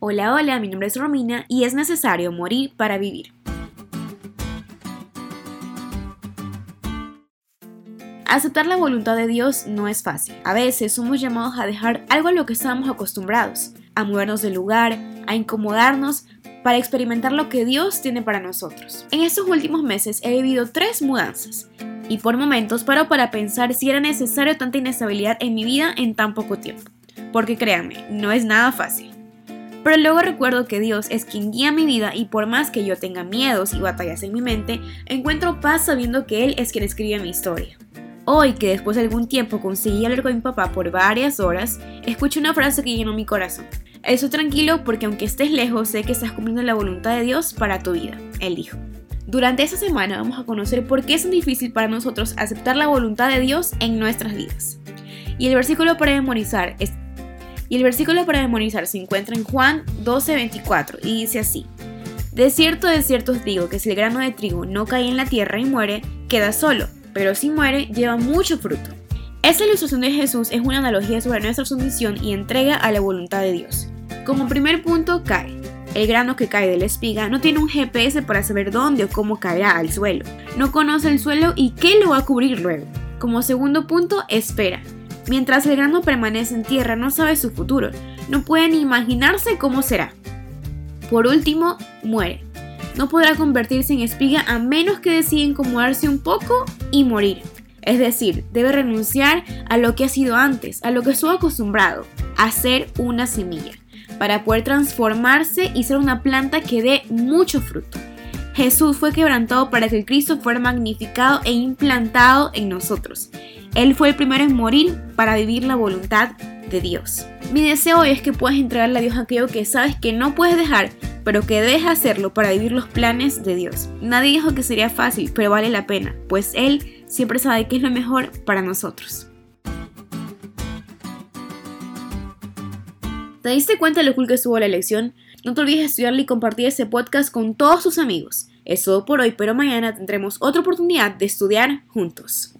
Hola, hola, mi nombre es Romina y es necesario morir para vivir. Aceptar la voluntad de Dios no es fácil. A veces somos llamados a dejar algo a lo que estábamos acostumbrados, a movernos del lugar, a incomodarnos para experimentar lo que Dios tiene para nosotros. En estos últimos meses he vivido tres mudanzas y por momentos paro para pensar si era necesario tanta inestabilidad en mi vida en tan poco tiempo. Porque créanme, no es nada fácil. Pero luego recuerdo que Dios es quien guía mi vida y por más que yo tenga miedos y batallas en mi mente, encuentro paz sabiendo que Él es quien escribe mi historia. Hoy, que después de algún tiempo conseguí hablar con mi papá por varias horas, escuché una frase que llenó mi corazón. Estoy tranquilo porque aunque estés lejos, sé que estás cumpliendo la voluntad de Dios para tu vida, él dijo. Durante esta semana vamos a conocer por qué es tan difícil para nosotros aceptar la voluntad de Dios en nuestras vidas. Y el versículo para memorizar es y el versículo para memorizar se encuentra en Juan 12:24 y dice así: De cierto, de cierto os digo que si el grano de trigo no cae en la tierra y muere, queda solo, pero si muere, lleva mucho fruto. Esta ilustración de Jesús es una analogía sobre nuestra sumisión y entrega a la voluntad de Dios. Como primer punto, cae. El grano que cae de la espiga no tiene un GPS para saber dónde o cómo caerá al suelo. No conoce el suelo y qué lo va a cubrir luego. Como segundo punto, espera. Mientras el grano permanece en tierra, no sabe su futuro, no puede ni imaginarse cómo será. Por último, muere. No podrá convertirse en espiga a menos que decida incomodarse un poco y morir. Es decir, debe renunciar a lo que ha sido antes, a lo que estuvo acostumbrado, a ser una semilla, para poder transformarse y ser una planta que dé mucho fruto. Jesús fue quebrantado para que el Cristo fuera magnificado e implantado en nosotros. Él fue el primero en morir para vivir la voluntad de Dios. Mi deseo hoy es que puedas entregarle a Dios aquello que sabes que no puedes dejar, pero que debes hacerlo para vivir los planes de Dios. Nadie dijo que sería fácil, pero vale la pena, pues Él siempre sabe qué es lo mejor para nosotros. ¿Te diste cuenta de lo cool que estuvo la elección? No te olvides de estudiarle y compartir este podcast con todos tus amigos. Es todo por hoy, pero mañana tendremos otra oportunidad de estudiar juntos.